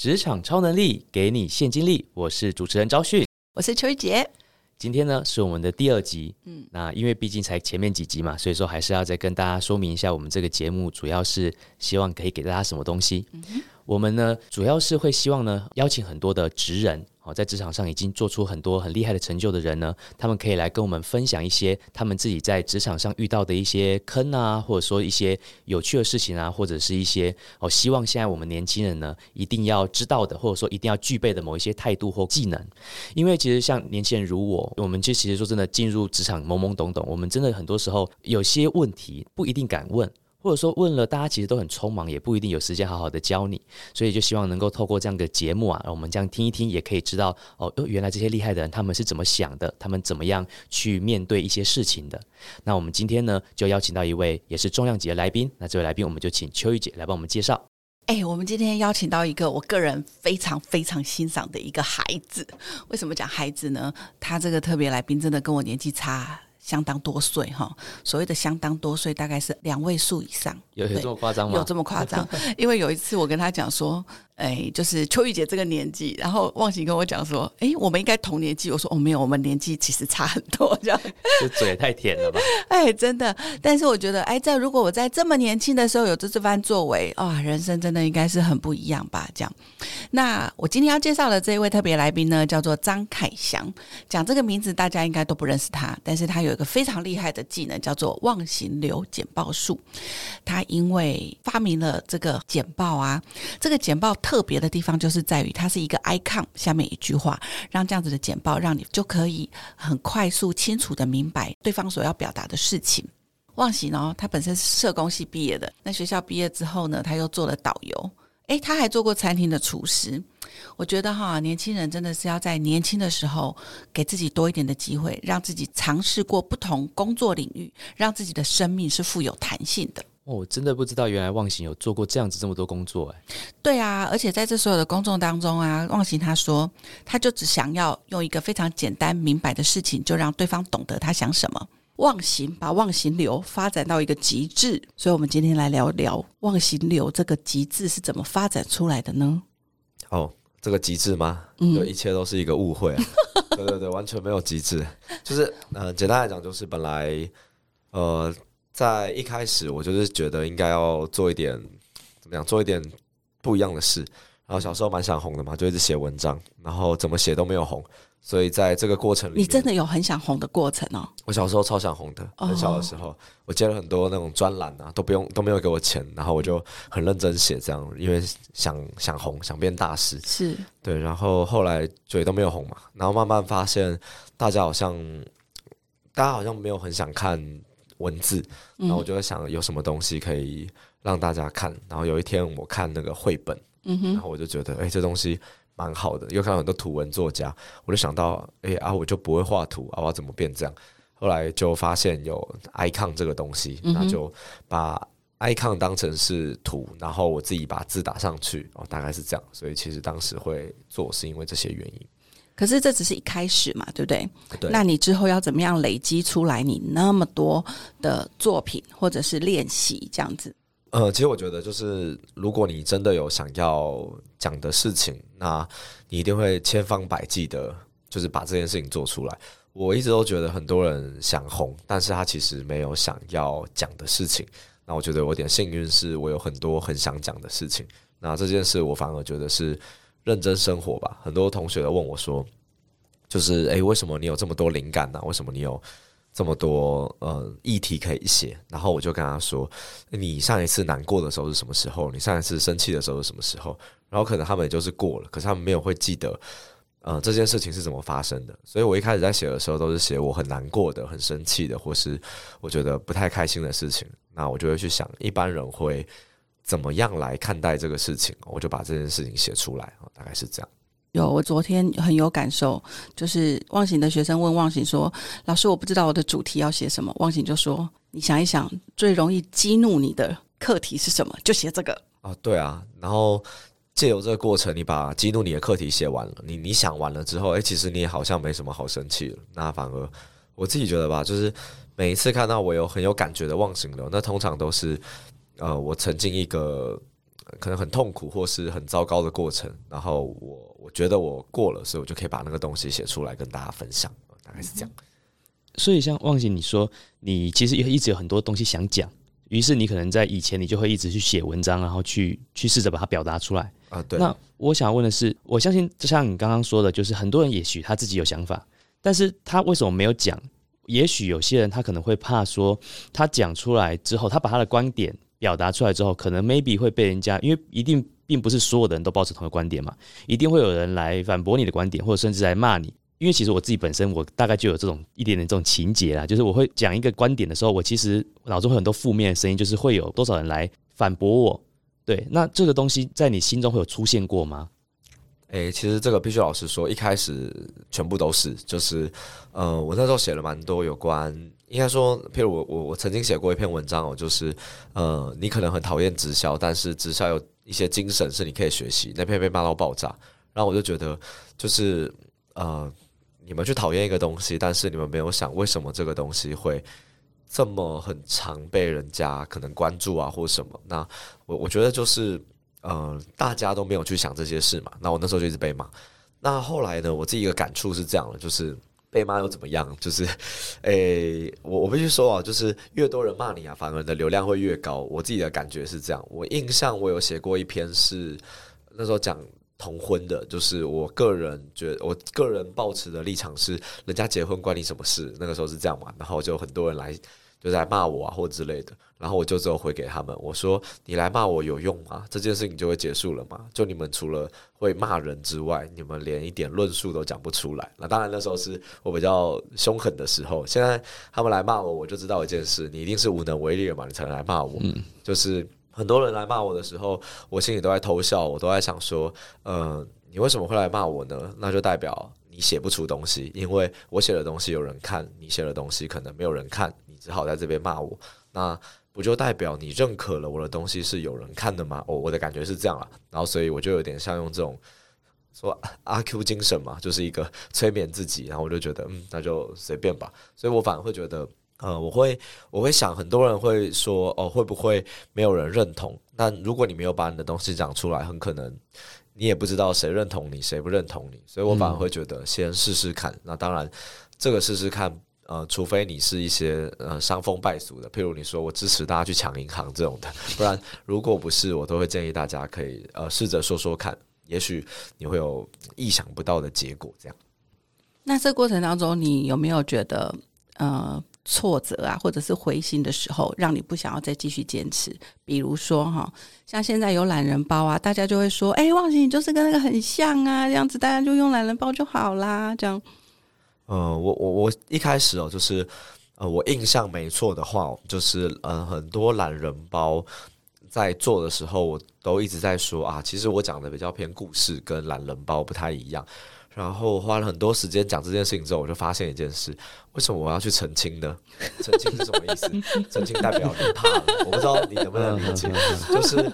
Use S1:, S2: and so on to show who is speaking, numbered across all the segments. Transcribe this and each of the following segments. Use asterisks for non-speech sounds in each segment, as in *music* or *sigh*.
S1: 职场超能力，给你现金力。我是主持人昭旭，
S2: 我是邱一杰。
S1: 今天呢是我们的第二集，嗯，那因为毕竟才前面几集嘛，所以说还是要再跟大家说明一下，我们这个节目主要是希望可以给大家什么东西。我们呢主要是会希望呢邀请很多的职人。在职场上已经做出很多很厉害的成就的人呢，他们可以来跟我们分享一些他们自己在职场上遇到的一些坑啊，或者说一些有趣的事情啊，或者是一些哦，希望现在我们年轻人呢一定要知道的，或者说一定要具备的某一些态度或技能。因为其实像年轻人如我，我们就其实说真的进入职场懵懵懂懂，我们真的很多时候有些问题不一定敢问。或者说问了，大家其实都很匆忙，也不一定有时间好好的教你，所以就希望能够透过这样的节目啊，我们这样听一听，也可以知道哦，原来这些厉害的人他们是怎么想的，他们怎么样去面对一些事情的。那我们今天呢，就邀请到一位也是重量级的来宾，那这位来宾我们就请秋玉姐来帮我们介绍。
S2: 哎，我们今天邀请到一个我个人非常非常欣赏的一个孩子。为什么讲孩子呢？他这个特别来宾真的跟我年纪差。相当多岁哈，所谓的相当多岁，大概是两位数以上。
S1: 有有这么夸张吗？
S2: 有这么夸张？*laughs* 因为有一次我跟他讲说。哎，就是秋玉姐这个年纪，然后忘形跟我讲说，哎，我们应该同年纪。我说哦，没有，我们年纪其实差很多，这样。*laughs*
S1: 这嘴太甜了吧？*laughs*
S2: 哎，真的。但是我觉得，哎，在如果我在这么年轻的时候有这这番作为，啊，人生真的应该是很不一样吧？这样。那我今天要介绍的这一位特别来宾呢，叫做张凯翔。讲这个名字，大家应该都不认识他，但是他有一个非常厉害的技能，叫做忘形流简报术。他因为发明了这个简报啊，这个简报。特特别的地方就是在于，它是一个 icon 下面一句话，让这样子的简报让你就可以很快速、清楚的明白对方所要表达的事情。忘喜呢，他本身是社工系毕业的，那学校毕业之后呢，他又做了导游，诶，他还做过餐厅的厨师。我觉得哈，年轻人真的是要在年轻的时候给自己多一点的机会，让自己尝试过不同工作领域，让自己的生命是富有弹性的。
S1: 我真的不知道，原来忘形有做过这样子这么多工作哎。
S2: 对啊，而且在这所有的工作当中啊，忘形他说，他就只想要用一个非常简单明白的事情，就让对方懂得他想什么。忘形把忘形流发展到一个极致，所以我们今天来聊聊忘形流这个极致是怎么发展出来的呢？
S3: 哦，这个极致吗？嗯，一切都是一个误会。*laughs* 对对对，完全没有极致，就是呃，简单来讲，就是本来呃。在一开始，我就是觉得应该要做一点怎么样，做一点不一样的事。然后小时候蛮想红的嘛，就一直写文章，然后怎么写都没有红。所以在这个过程里，
S2: 你真的有很想红的过程哦。
S3: 我小时候超想红的，很小的时候，我接了很多那种专栏啊，都不用都没有给我钱，然后我就很认真写，这样因为想想红，想变大师。
S2: 是
S3: 对，然后后来嘴都没有红嘛，然后慢慢发现大家好像大家好像没有很想看。文字，然后我就在想有什么东西可以让大家看。然后有一天我看那个绘本，然后我就觉得，哎，这东西蛮好的。又看到很多图文作家，我就想到，哎啊，我就不会画图啊，我要怎么变这样？后来就发现有 icon 这个东西，那就把 icon 当成是图，然后我自己把字打上去，哦，大概是这样。所以其实当时会做，是因为这些原因。
S2: 可是这只是一开始嘛，对不对？
S3: 对。
S2: 那你之后要怎么样累积出来你那么多的作品，或者是练习这样子？
S3: 呃，其实我觉得就是，如果你真的有想要讲的事情，那你一定会千方百计的，就是把这件事情做出来。我一直都觉得很多人想红，但是他其实没有想要讲的事情。那我觉得我有点幸运，是我有很多很想讲的事情。那这件事我反而觉得是。认真生活吧。很多同学都问我说：“就是诶，为什么你有这么多灵感呢？为什么你有这么多呃议题可以写？”然后我就跟他说：“你上一次难过的时候是什么时候？你上一次生气的时候是什么时候？”然后可能他们也就是过了，可是他们没有会记得呃这件事情是怎么发生的。所以我一开始在写的时候都是写我很难过的、很生气的，或是我觉得不太开心的事情。那我就会去想，一般人会。怎么样来看待这个事情？我就把这件事情写出来大概是这样。
S2: 有，我昨天很有感受，就是忘形的学生问忘形说：“老师，我不知道我的主题要写什么。”忘形就说：“你想一想，最容易激怒你的课题是什么？就写这个。”
S3: 啊，对啊。然后借由这个过程，你把激怒你的课题写完了，你你想完了之后，哎，其实你也好像没什么好生气了。那反而我自己觉得吧，就是每一次看到我有很有感觉的忘形流，那通常都是。呃，我曾经一个可能很痛苦或是很糟糕的过程，然后我我觉得我过了，所以我就可以把那个东西写出来跟大家分享，大概是这样。
S1: 所以像忘记你说，你其实也一直有很多东西想讲，于是你可能在以前你就会一直去写文章，然后去去试着把它表达出来
S3: 啊。对。
S1: 那我想问的是，我相信就像你刚刚说的，就是很多人也许他自己有想法，但是他为什么没有讲？也许有些人他可能会怕说，他讲出来之后，他把他的观点表达出来之后，可能 maybe 会被人家，因为一定并不是所有的人都保持同一个观点嘛，一定会有人来反驳你的观点，或者甚至来骂你。因为其实我自己本身，我大概就有这种一点点这种情节啦，就是我会讲一个观点的时候，我其实脑中会很多负面的声音，就是会有多少人来反驳我。对，那这个东西在你心中会有出现过吗？
S3: 诶，其实这个必须老实说，一开始全部都是，就是呃，我那时候写了蛮多有关，应该说，譬如我我我曾经写过一篇文章哦，就是呃，你可能很讨厌直销，但是直销有一些精神是你可以学习，那篇被骂到爆炸，然后我就觉得就是呃。你们去讨厌一个东西，但是你们没有想为什么这个东西会这么很常被人家可能关注啊，或什么？那我我觉得就是呃，大家都没有去想这些事嘛。那我那时候就一直被骂。那后来呢，我自己一个感触是这样的，就是被骂又怎么样？就是诶，我我必须说啊，就是越多人骂你啊，反而的流量会越高。我自己的感觉是这样。我印象我有写过一篇是那时候讲。同婚的，就是我个人觉得，我个人抱持的立场是，人家结婚关你什么事？那个时候是这样嘛，然后就很多人来，就来骂我啊，或之类的，然后我就只有回给他们，我说：“你来骂我有用吗？这件事情就会结束了吗？就你们除了会骂人之外，你们连一点论述都讲不出来。那当然那时候是我比较凶狠的时候，现在他们来骂我，我就知道一件事，你一定是无能为力了嘛，你才能来骂我，就是。很多人来骂我的时候，我心里都在偷笑，我都在想说，呃，你为什么会来骂我呢？那就代表你写不出东西，因为我写的东西有人看，你写的东西可能没有人看，你只好在这边骂我。那不就代表你认可了我的东西是有人看的吗？我我的感觉是这样啊。然后所以我就有点像用这种说阿 Q 精神嘛，就是一个催眠自己。然后我就觉得，嗯，那就随便吧。所以我反而会觉得。呃，我会我会想，很多人会说，哦，会不会没有人认同？但如果你没有把你的东西讲出来，很可能你也不知道谁认同你，谁不认同你。所以我反而会觉得先试试看。那当然，这个试试看，呃，除非你是一些呃伤风败俗的，譬如你说我支持大家去抢银行这种的，不然如果不是，我都会建议大家可以呃试着说说看，也许你会有意想不到的结果。这样。
S2: 那这过程当中，你有没有觉得呃？挫折啊，或者是灰心的时候，让你不想要再继续坚持。比如说哈，像现在有懒人包啊，大家就会说：“哎，忘记你就是跟那个很像啊，这样子大家就用懒人包就好啦。”这样。
S3: 嗯，我我我一开始哦，就是呃，我印象没错的话，就是呃，很多懒人包在做的时候，我都一直在说啊，其实我讲的比较偏故事，跟懒人包不太一样。然后花了很多时间讲这件事情之后，我就发现一件事：为什么我要去澄清呢？*laughs* 澄清是什么意思？澄清代表你怕了。我不知道你能不能理解。就是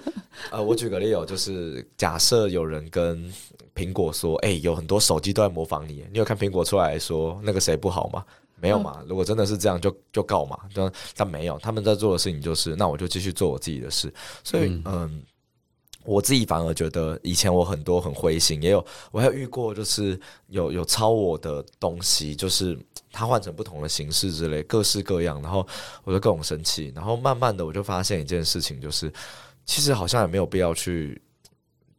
S3: 呃，我举个例哦，就是假设有人跟苹果说：“哎，有很多手机都在模仿你。”你有看苹果出来说那个谁不好吗？没有嘛？如果真的是这样，就就告嘛。但但没有，他们在做的事情就是，那我就继续做我自己的事。所以嗯。我自己反而觉得，以前我很多很灰心，也有我还有遇过，就是有有抄我的东西，就是他换成不同的形式之类，各式各样，然后我就各种生气，然后慢慢的我就发现一件事情，就是其实好像也没有必要去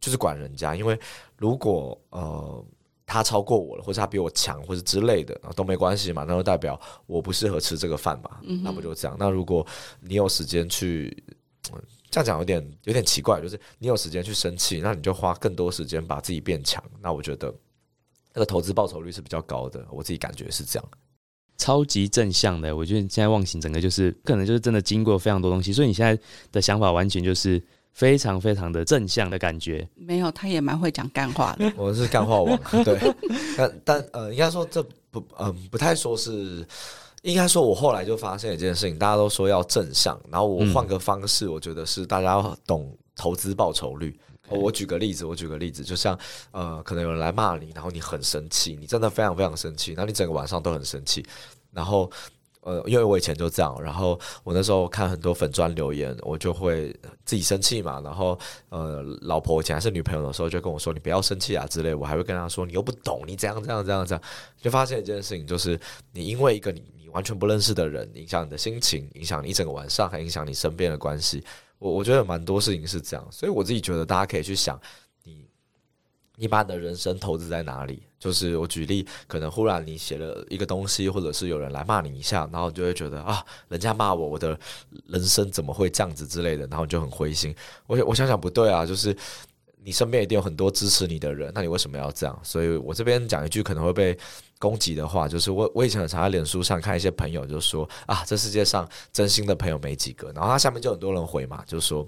S3: 就是管人家，因为如果呃他超过我了，或者他比我强，或者之类的，都没关系嘛，那就代表我不适合吃这个饭嘛，那不就这样？那如果你有时间去。这样讲有点有点奇怪，就是你有时间去生气，那你就花更多时间把自己变强。那我觉得那个投资报酬率是比较高的，我自己感觉是这样。
S1: 超级正向的，我觉得现在忘形整个就是可能就是真的经过非常多东西，所以你现在的想法完全就是非常非常的正向的感觉。
S2: 没有，他也蛮会讲干话的。*laughs*
S3: 我是干话王，对，但但呃，应该说这不嗯不太说是。应该说，我后来就发现一件事情，大家都说要正向，然后我换个方式，我觉得是大家要懂投资报酬率。我举个例子，我举个例子，就像呃，可能有人来骂你，然后你很生气，你真的非常非常生气，然后你整个晚上都很生气，然后呃，因为我以前就这样，然后我那时候看很多粉砖留言，我就会自己生气嘛。然后呃，老婆以前还是女朋友的时候，就跟我说：“你不要生气啊”之类。我还会跟她说：“你又不懂，你怎样怎样怎样怎样。”就发现一件事情，就是你因为一个你完全不认识的人，影响你的心情，影响你一整个晚上，还影响你身边的关系。我我觉得蛮多事情是这样，所以我自己觉得大家可以去想。你把你的人生投资在哪里？就是我举例，可能忽然你写了一个东西，或者是有人来骂你一下，然后就会觉得啊，人家骂我，我的人生怎么会这样子之类的，然后就很灰心。我我想想不对啊，就是你身边一定有很多支持你的人，那你为什么要这样？所以我这边讲一句可能会被攻击的话，就是我我以前很常在脸书上看一些朋友就说啊，这世界上真心的朋友没几个，然后他下面就很多人回嘛，就说。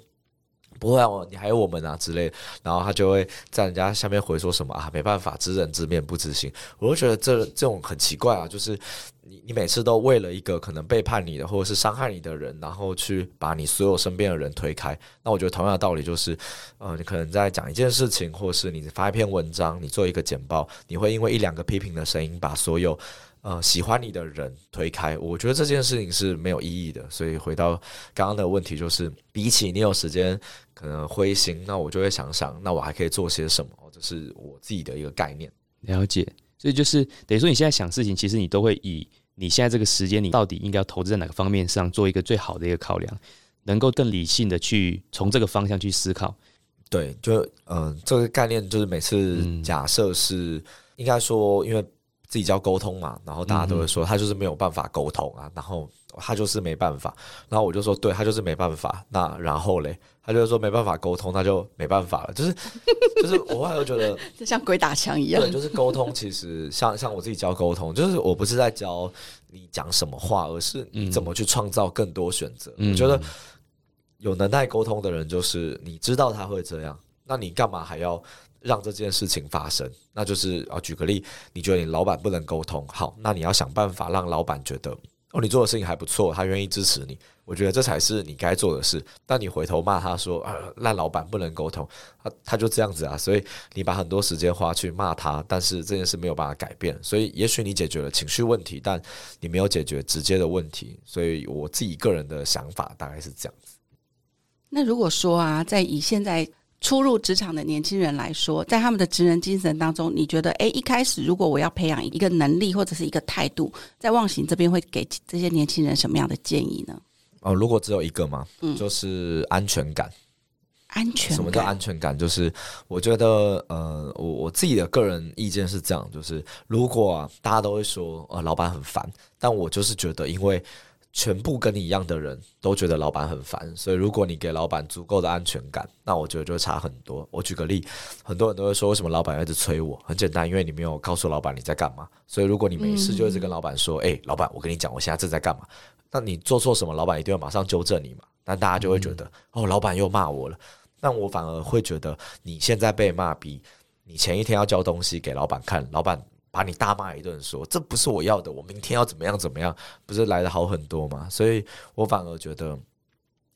S3: 不会啊，你还有我们啊之类，然后他就会在人家下面回说什么啊，没办法，知人知面不知心。我就觉得这这种很奇怪啊，就是你你每次都为了一个可能背叛你的或者是伤害你的人，然后去把你所有身边的人推开。那我觉得同样的道理就是，呃，你可能在讲一件事情，或是你发一篇文章，你做一个简报，你会因为一两个批评的声音，把所有。呃，喜欢你的人推开，我觉得这件事情是没有意义的。所以回到刚刚的问题，就是比起你有时间可能灰心，那我就会想想，那我还可以做些什么？这是我自己的一个概念。
S1: 了解，所以就是等于说，你现在想事情，其实你都会以你现在这个时间，你到底应该要投资在哪个方面上，做一个最好的一个考量，能够更理性的去从这个方向去思考。
S3: 对，就嗯，这个概念就是每次假设是应该说，因为。自己教沟通嘛，然后大家都会说他就是没有办法沟通啊，然后他就是没办法，然后我就说对他就是没办法，那然后嘞，他就说没办法沟通，那就没办法了，就是就是我后来又觉得 *laughs*
S2: 就像鬼打墙一样，
S3: 对，就是沟通其实像像我自己教沟通，就是我不是在教你讲什么话，而是你怎么去创造更多选择。我觉得有能耐沟通的人，就是你知道他会这样，那你干嘛还要？让这件事情发生，那就是啊，举个例，你觉得你老板不能沟通，好，那你要想办法让老板觉得哦，你做的事情还不错，他愿意支持你。我觉得这才是你该做的事。但你回头骂他说啊，烂老板不能沟通，他他就这样子啊，所以你把很多时间花去骂他，但是这件事没有办法改变。所以也许你解决了情绪问题，但你没有解决直接的问题。所以我自己个人的想法大概是这样子。
S2: 那如果说啊，在以现在。初入职场的年轻人来说，在他们的职人精神当中，你觉得，哎，一开始如果我要培养一个能力或者是一个态度，在忘形这边会给这些年轻人什么样的建议呢？
S3: 哦，如果只有一个吗？嗯，就是安全感。
S2: 安全？
S3: 什么叫安全感？就是我觉得，呃，我我自己的个人意见是这样，就是如果大家都会说，呃，老板很烦，但我就是觉得，因为。全部跟你一样的人都觉得老板很烦，所以如果你给老板足够的安全感，那我觉得就会差很多。我举个例，很多人都会说，为什么老板一直催我？很简单，因为你没有告诉老板你在干嘛。所以如果你没事就一直跟老板说，哎，老板，我跟你讲，我现在正在干嘛？那你做错什么，老板一定会马上纠正你嘛。但大家就会觉得，哦，老板又骂我了。那我反而会觉得，你现在被骂，比你前一天要交东西给老板看，老板。把你大骂一顿，说这不是我要的，我明天要怎么样怎么样，不是来的好很多吗？所以我反而觉得，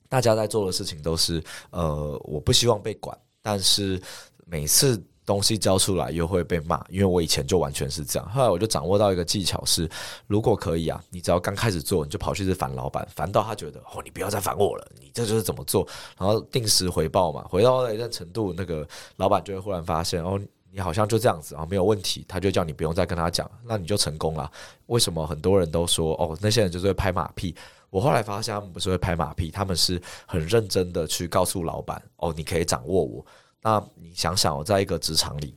S3: 大家在做的事情都是，呃，我不希望被管，但是每次东西交出来又会被骂，因为我以前就完全是这样。后来我就掌握到一个技巧是，如果可以啊，你只要刚开始做，你就跑去是烦老板，烦到他觉得哦，你不要再烦我了，你这就是怎么做，然后定时回报嘛，回到一定程度，那个老板就会忽然发现哦。你好像就这样子啊，没有问题，他就叫你不用再跟他讲，那你就成功了。为什么很多人都说哦，那些人就是会拍马屁？我后来发现他们不是会拍马屁，他们是很认真的去告诉老板哦，你可以掌握我。那你想想，我在一个职场里，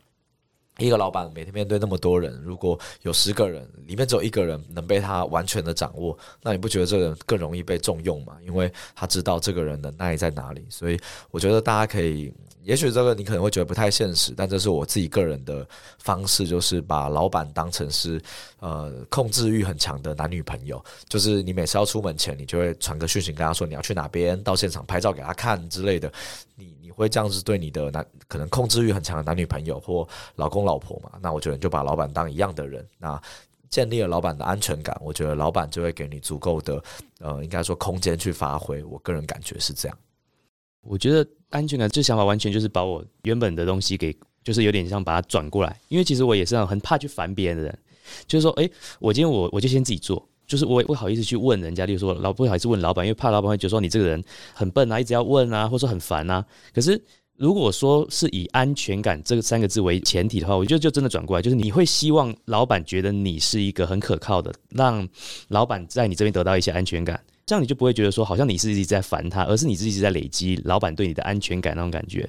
S3: 一个老板每天面对那么多人，如果有十个人里面只有一个人能被他完全的掌握，那你不觉得这个人更容易被重用吗？因为他知道这个人的耐在哪里。所以我觉得大家可以。也许这个你可能会觉得不太现实，但这是我自己个人的方式，就是把老板当成是呃控制欲很强的男女朋友，就是你每次要出门前，你就会传个讯息跟他说你要去哪边，到现场拍照给他看之类的。你你会这样子对你的男可能控制欲很强的男女朋友或老公老婆嘛？那我觉得你就把老板当一样的人，那建立了老板的安全感，我觉得老板就会给你足够的呃应该说空间去发挥。我个人感觉是这样。
S1: 我觉得。安全感这想法完全就是把我原本的东西给，就是有点像把它转过来。因为其实我也是很怕去烦别人的人，就是说，哎，我今天我我就先自己做，就是我也不好意思去问人家，例如说老不好意思问老板，因为怕老板会觉得说你这个人很笨啊，一直要问啊，或者说很烦啊。可是如果说是以安全感这三个字为前提的话，我觉得就真的转过来，就是你会希望老板觉得你是一个很可靠的，让老板在你这边得到一些安全感，这样你就不会觉得说好像你是一直在烦他，而是你自己在累积老板对你的安全感那种感觉。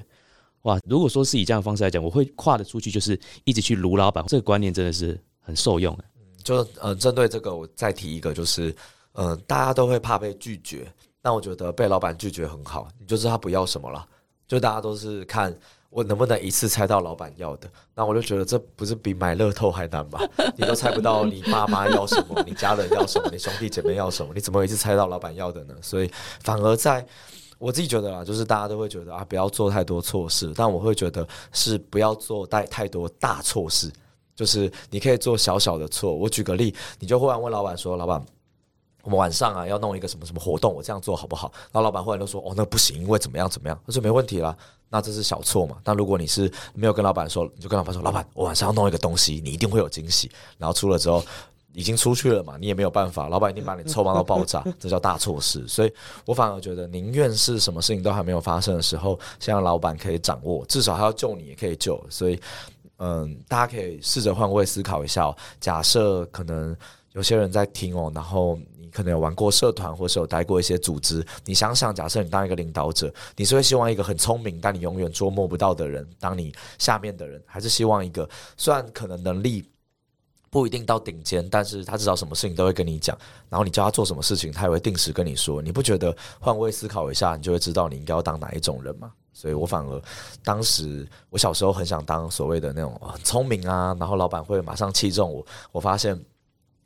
S1: 哇，如果说是以这样的方式来讲，我会跨得出去，就是一直去撸老板，这个观念真的是很受用。
S3: 就呃，针对这个，我再提一个，就是呃，大家都会怕被拒绝，但我觉得被老板拒绝很好，你就知道他不要什么了。就大家都是看我能不能一次猜到老板要的，那我就觉得这不是比买乐透还难吧？*laughs* 你都猜不到你爸妈要什么，你家人要什么，你兄弟姐妹要什么，你怎么一次猜到老板要的呢？所以反而在我自己觉得啦，就是大家都会觉得啊，不要做太多错事，但我会觉得是不要做太太多大错事。就是你可以做小小的错，我举个例，你就忽然问老板说：“老板，我们晚上啊要弄一个什么什么活动，我这样做好不好？”然后老板忽然就说：“哦，那不行，因为怎么样怎么样。”他说：“没问题啦，那这是小错嘛。但如果你是没有跟老板说，你就跟老板说：‘老板，我晚上要弄一个东西，你一定会有惊喜。’然后出了之后已经出去了嘛，你也没有办法，老板一定把你臭骂到爆炸，这叫大错事。所以我反而觉得，宁愿是什么事情都还没有发生的时候，先让老板可以掌握，至少他要救你也可以救。所以。嗯，大家可以试着换位思考一下。假设可能有些人在听哦，然后可能有玩过社团，或是有待过一些组织。你想想，假设你当一个领导者，你是会希望一个很聪明但你永远捉摸不到的人当你下面的人，还是希望一个虽然可能能力不一定到顶尖，但是他至少什么事情都会跟你讲，然后你叫他做什么事情，他也会定时跟你说。你不觉得换位思考一下，你就会知道你应该要当哪一种人吗？所以我反而当时我小时候很想当所谓的那种很聪明啊，然后老板会马上器重我。我发现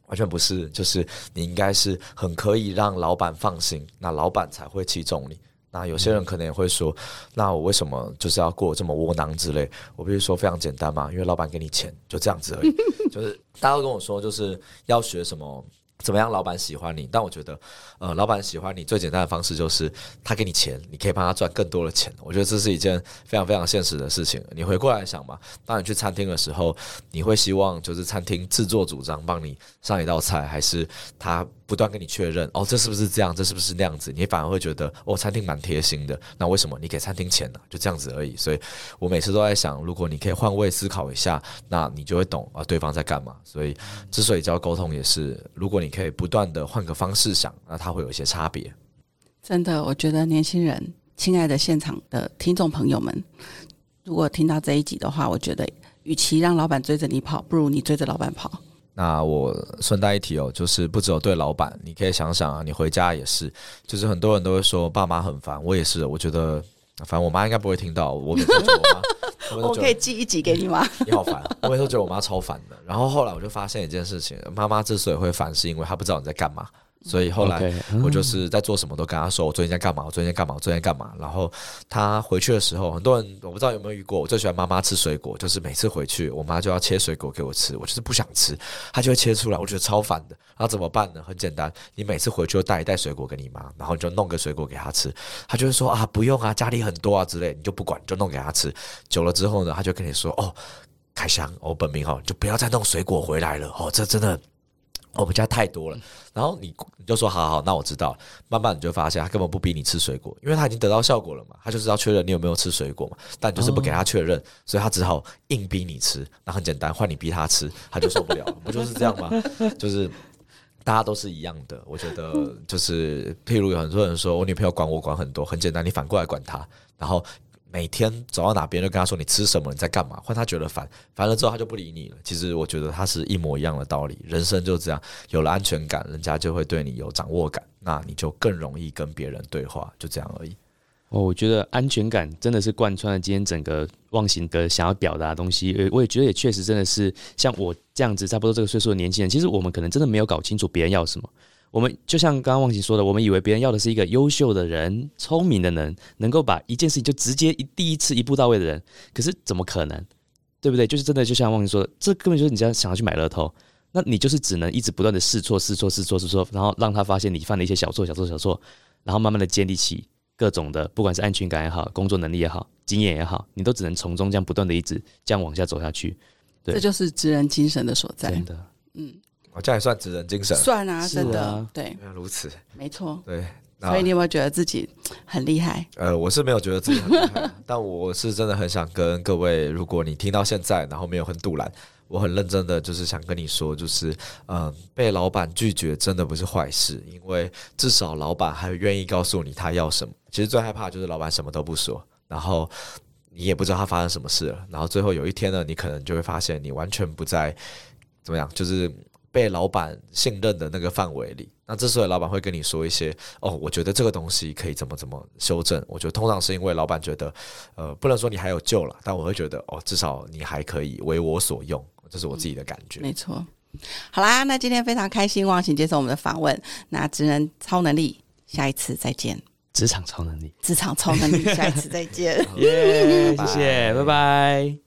S3: 完全不是，就是你应该是很可以让老板放心，那老板才会器重你。那有些人可能也会说，那我为什么就是要过这么窝囊之类？我必须说非常简单嘛，因为老板给你钱就这样子而已。*laughs* 就是大家都跟我说，就是要学什么。怎么样，老板喜欢你？但我觉得，呃，老板喜欢你最简单的方式就是他给你钱，你可以帮他赚更多的钱。我觉得这是一件非常非常现实的事情。你回过来想嘛，当你去餐厅的时候，你会希望就是餐厅自作主张帮你上一道菜，还是他？不断跟你确认哦，这是不是这样？这是不是那样子？你反而会觉得哦，餐厅蛮贴心的。那为什么你给餐厅钱呢？就这样子而已。所以我每次都在想，如果你可以换位思考一下，那你就会懂啊，对方在干嘛。所以之所以教沟通，也是如果你可以不断的换个方式想，那它会有一些差别。
S2: 真的，我觉得年轻人，亲爱的现场的听众朋友们，如果听到这一集的话，我觉得与其让老板追着你跑，不如你追着老板跑。
S3: 那我顺带一提哦，就是不只有对老板，你可以想想啊，你回家也是，就是很多人都会说爸妈很烦，我也是，我觉得反正我妈应该不会听到，我每次觉得
S2: 我妈，*laughs* 我可以寄一集给你吗？*laughs*
S3: 你好烦，我每次觉得我妈超烦的。然后后来我就发现一件事情，妈妈之所以会烦，是因为她不知道你在干嘛。所以后来我就是在做什么都跟他说我最近在干嘛，我最近在干嘛，我最近在干嘛。然后他回去的时候，很多人我不知道有没有遇过，我最喜欢妈妈吃水果，就是每次回去我妈就要切水果给我吃，我就是不想吃，她就会切出来，我觉得超烦的。然后怎么办呢？很简单，你每次回去就带一袋水果给你妈，然后你就弄个水果给她吃，她就会说啊不用啊，家里很多啊之类，你就不管，就弄给她吃。久了之后呢，她就跟你说哦，开箱，我本名哈，就不要再弄水果回来了哦，这真的。我们家太多了，然后你你就说好好，那我知道了。慢慢你就发现他根本不逼你吃水果，因为他已经得到效果了嘛，他就是要确认你有没有吃水果嘛。但就是不给他确认，所以他只好硬逼你吃。那很简单，换你逼他吃，他就受不了，不就是这样吗？就是大家都是一样的。我觉得就是，譬如有很多人说我女朋友管我管很多，很简单，你反过来管他，然后。每天走到哪边就跟他说你吃什么你在干嘛，换他觉得烦，烦了之后他就不理你了。其实我觉得他是一模一样的道理，人生就这样，有了安全感，人家就会对你有掌握感，那你就更容易跟别人对话，就这样而已。
S1: 哦，我觉得安全感真的是贯穿了今天整个忘形的想要表达的东西。我也觉得也确实真的是像我这样子差不多这个岁数的年轻人，其实我们可能真的没有搞清楚别人要什么。我们就像刚刚忘记说的，我们以为别人要的是一个优秀的人、聪明的人，能够把一件事情就直接一第一次一步到位的人。可是怎么可能？对不对？就是真的，就像忘记说的，这根本就是你这样想要去买乐透，那你就是只能一直不断的试错、试错、试错、试错，然后让他发现你犯了一些小错、小错、小错，然后慢慢的建立起各种的，不管是安全感也好、工作能力也好、经验也好，你都只能从中这样不断的一直这样往下走下去。
S2: 这就是职人精神的所在。
S1: 真的，嗯。
S3: 哦，这样也算职人精神。
S2: 算啊，真的
S1: 啊，
S2: 对，
S3: 原来如此，
S2: 没错。
S3: 对。
S2: 所以你有没有觉得自己很厉害？
S3: 呃，我是没有觉得自己很厉害，*laughs* 但我是真的很想跟各位，如果你听到现在，然后没有很杜拦，我很认真的就是想跟你说，就是嗯、被老板拒绝真的不是坏事，因为至少老板还愿意告诉你他要什么。其实最害怕就是老板什么都不说，然后你也不知道他发生什么事了，然后最后有一天呢，你可能就会发现你完全不在怎么样，就是被老板信任的那个范围里。那这时候老板会跟你说一些哦，我觉得这个东西可以怎么怎么修正。我觉得通常是因为老板觉得，呃，不能说你还有救了，但我会觉得哦，至少你还可以为我所用，这是我自己的感觉。
S2: 没错。好啦，那今天非常开心，忘情接受我们的访问。那职能超能力，下一次再见。
S1: 职场超能力，
S2: 职场超能力，下一次再见。*laughs*
S1: 耶，谢谢，拜拜。